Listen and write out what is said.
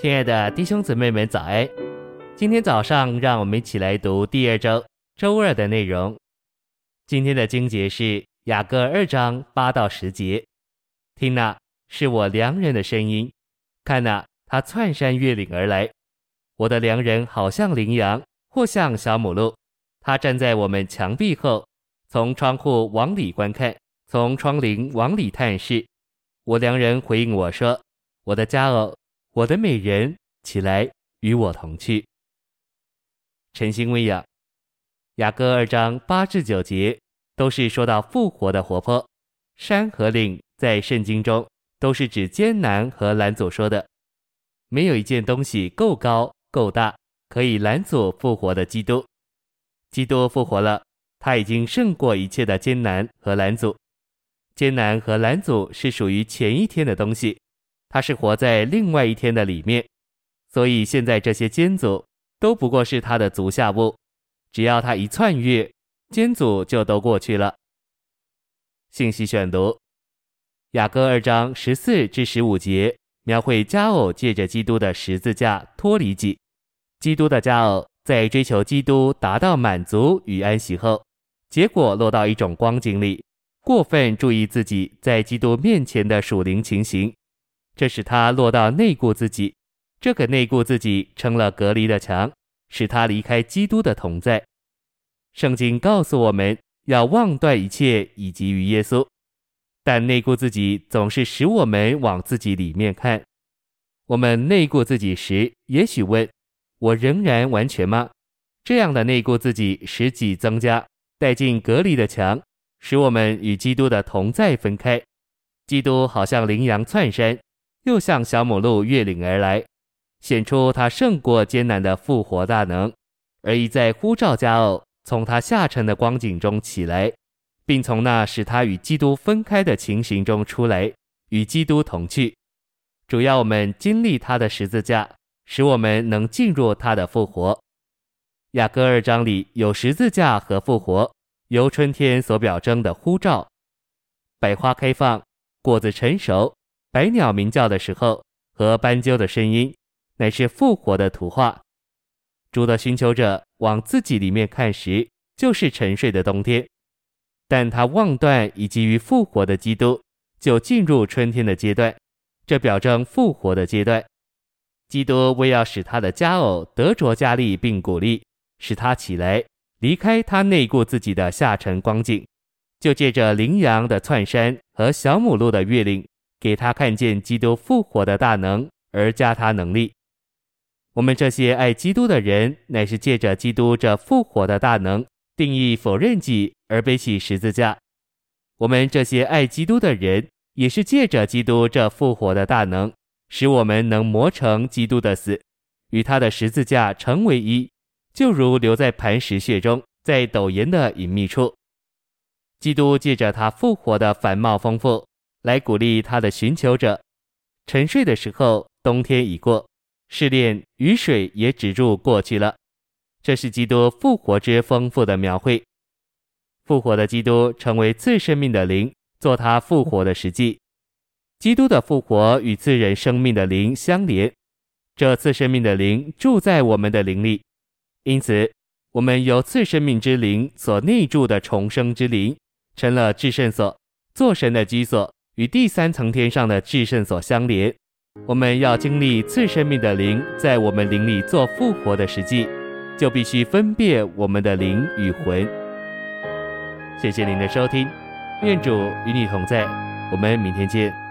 亲爱的弟兄姊妹们，早安！今天早上，让我们一起来读第二周周二的内容。今天的经节是雅各二章八到十节。听呐，是我良人的声音；看呐，他窜山越岭而来。我的良人好像羚羊，或像小母鹿。他站在我们墙壁后，从窗户往里观看，从窗棂往里探视。我良人回应我说：“我的佳偶。”我的美人，起来与我同去。晨星喂养，雅歌二章八至九节都是说到复活的活泼。山和岭在圣经中都是指艰难和拦阻说的。没有一件东西够高够大，可以拦阻复活的基督。基督复活了，他已经胜过一切的艰难和拦阻。艰难和拦阻是属于前一天的东西。他是活在另外一天的里面，所以现在这些艰阻都不过是他的足下物。只要他一窜越，艰阻就都过去了。信息选读：雅各二章十四至十五节，描绘佳偶借着基督的十字架脱离己。基督的加偶在追求基督达到满足与安息后，结果落到一种光景里，过分注意自己在基督面前的属灵情形。这使他落到内顾自己，这个内顾自己成了隔离的墙，使他离开基督的同在。圣经告诉我们要忘断一切，以及于耶稣。但内顾自己总是使我们往自己里面看。我们内顾自己时，也许问：我仍然完全吗？这样的内顾自己，使己增加，带进隔离的墙，使我们与基督的同在分开。基督好像羚羊窜山。又像小母鹿越岭而来，显出他胜过艰难的复活大能，而一再呼召加偶从他下沉的光景中起来，并从那使他与基督分开的情形中出来，与基督同去。主要我们经历他的十字架，使我们能进入他的复活。雅歌二章里有十字架和复活，由春天所表征的呼召，百花开放，果子成熟。百鸟鸣叫的时候和斑鸠的声音，乃是复活的图画。主的寻求者往自己里面看时，就是沉睡的冬天；但他望断以及于复活的基督，就进入春天的阶段。这表征复活的阶段。基督为要使他的佳偶得着加力并鼓励，使他起来离开他内顾自己的下沉光景，就借着羚羊的窜山和小母鹿的越岭。给他看见基督复活的大能，而加他能力。我们这些爱基督的人，乃是借着基督这复活的大能，定义否认己而背起十字架。我们这些爱基督的人，也是借着基督这复活的大能，使我们能磨成基督的死，与他的十字架成为一，就如留在磐石穴中，在陡岩的隐秘处。基督借着他复活的繁茂丰富。来鼓励他的寻求者。沉睡的时候，冬天已过，试炼、雨水也止住过去了。这是基督复活之丰富的描绘。复活的基督成为赐生命的灵，做他复活的实际。基督的复活与赐人生命的灵相连，这赐生命的灵住在我们的灵里，因此我们由赐生命之灵所内住的重生之灵，成了至圣所，做神的居所。与第三层天上的至圣所相连，我们要经历次生命的灵在我们灵里做复活的实际，就必须分辨我们的灵与魂。谢谢您的收听，愿主与你同在，我们明天见。